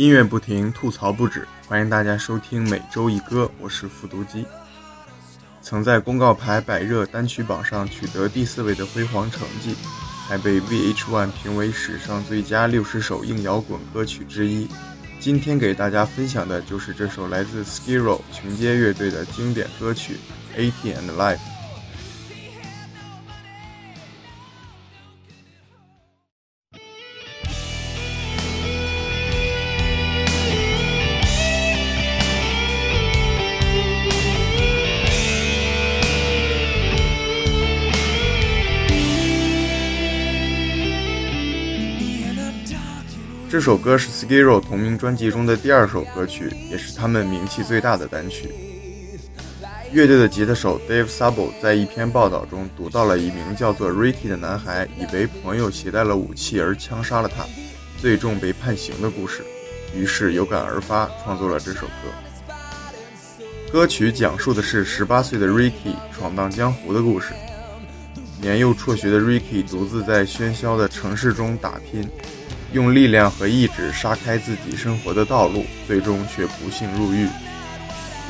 音乐不停，吐槽不止，欢迎大家收听每周一歌，我是复读机。曾在公告牌百热单曲榜上取得第四位的辉煌成绩，还被 VH1 评为史上最佳六十首硬摇滚歌曲之一。今天给大家分享的就是这首来自 Skiro 穷街乐队的经典歌曲《A T and Life》。这首歌是 Skiro 同名专辑中的第二首歌曲，也是他们名气最大的单曲。乐队的吉他手 Dave Sabo 在一篇报道中读到了一名叫做 Ricky 的男孩以为朋友携带了武器而枪杀了他，最终被判刑的故事，于是有感而发创作了这首歌。歌曲讲述的是18岁的 Ricky 闯荡江湖的故事。年幼辍学的 Ricky 独自在喧嚣的城市中打拼。用力量和意志杀开自己生活的道路，最终却不幸入狱。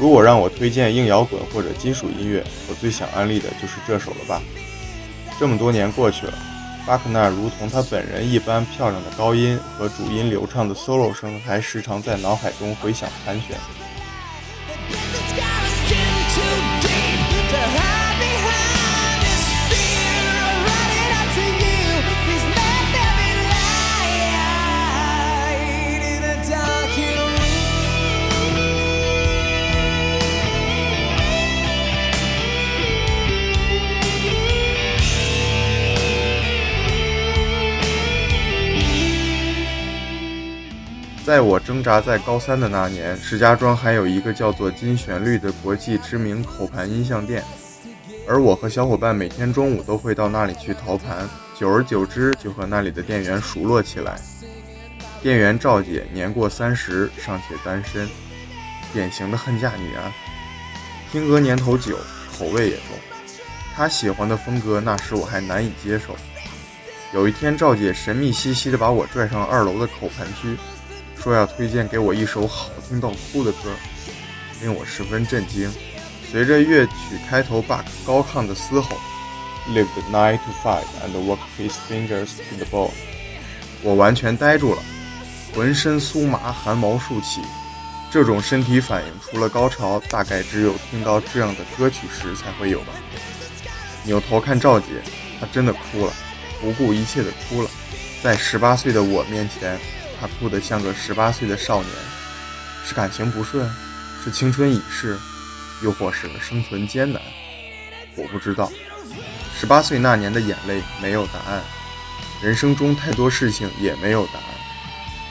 如果让我推荐硬摇滚或者金属音乐，我最想安利的就是这首了吧。这么多年过去了，巴克纳如同他本人一般漂亮的高音和主音流畅的 solo 声，还时常在脑海中回响盘旋。在我挣扎在高三的那年，石家庄还有一个叫做“金旋律”的国际知名口盘音像店，而我和小伙伴每天中午都会到那里去淘盘，久而久之就和那里的店员熟络起来。店员赵姐年过三十，尚且单身，典型的恨嫁女啊。听歌年头久，口味也重，她喜欢的风格那时我还难以接受。有一天，赵姐神秘兮兮地把我拽上二楼的口盘区。说要推荐给我一首好听到哭的歌，令我十分震惊。随着乐曲开头 Buck 高亢的嘶吼，Live the night to fight and work his fingers to the bone，我完全呆住了，浑身酥麻，汗毛竖起。这种身体反应，除了高潮，大概只有听到这样的歌曲时才会有吧。扭头看赵姐，她真的哭了，不顾一切的哭了，在十八岁的我面前。他哭得像个十八岁的少年，是感情不顺，是青春已逝，又或是生存艰难，我不知道。十八岁那年的眼泪没有答案，人生中太多事情也没有答案。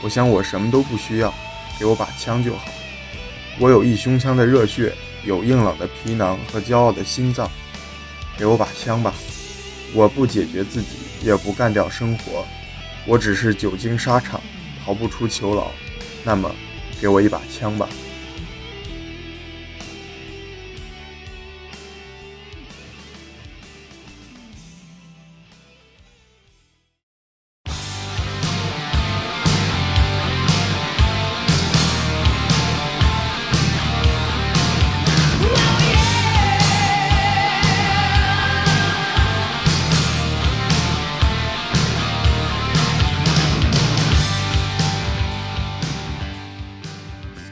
我想我什么都不需要，给我把枪就好。我有一胸腔的热血，有硬朗的皮囊和骄傲的心脏，给我把枪吧。我不解决自己，也不干掉生活，我只是久经沙场。逃不出囚牢，那么，给我一把枪吧。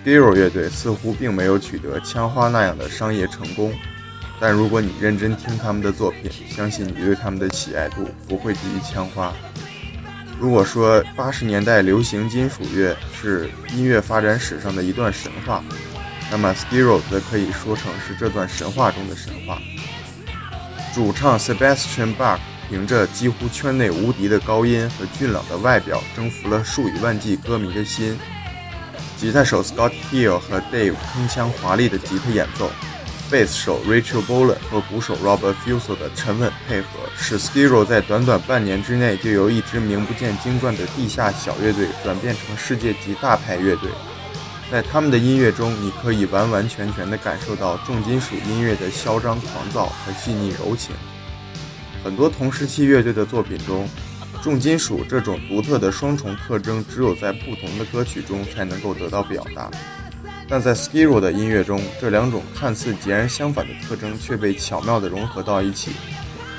Skiro 乐队似乎并没有取得枪花那样的商业成功，但如果你认真听他们的作品，相信你对他们的喜爱度不会低于枪花。如果说八十年代流行金属乐是音乐发展史上的一段神话，那么 Skiro 则可以说成是这段神话中的神话。主唱 Sebastian Bach 凭着几乎圈内无敌的高音和俊朗的外表，征服了数以万计歌迷的心。吉他手 Scott Hill 和 Dave 铿锵华丽的吉他演奏，贝斯手 Rachel Bolan 和鼓手 Robert Fuso 的沉稳配合，使 Skiro 在短短半年之内就由一支名不见经传的地下小乐队转变成世界级大牌乐队。在他们的音乐中，你可以完完全全地感受到重金属音乐的嚣张狂躁和细腻柔情。很多同时期乐队的作品中，重金属这种独特的双重特征，只有在不同的歌曲中才能够得到表达。但在 Skiro 的音乐中，这两种看似截然相反的特征却被巧妙地融合到一起。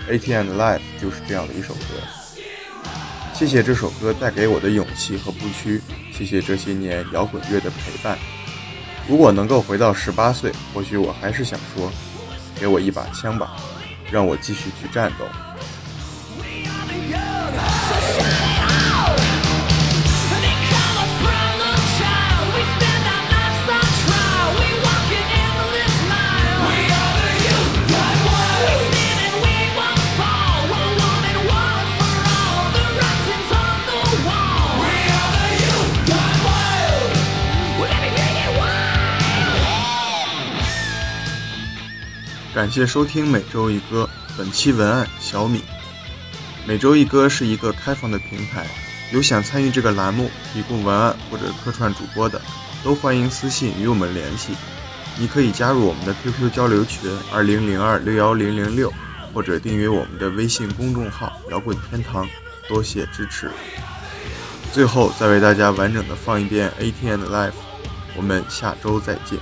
ATM Life 就是这样的一首歌。谢谢这首歌带给我的勇气和不屈，谢谢这些年摇滚乐的陪伴。如果能够回到十八岁，或许我还是想说：给我一把枪吧，让我继续去战斗。感谢收听每周一歌，本期文案小米。每周一歌是一个开放的平台，有想参与这个栏目提供文案或者客串主播的，都欢迎私信与我们联系。你可以加入我们的 QQ 交流群二零零二六幺零零六，或者订阅我们的微信公众号摇滚天堂。多谢支持。最后再为大家完整的放一遍 ATM Life，我们下周再见。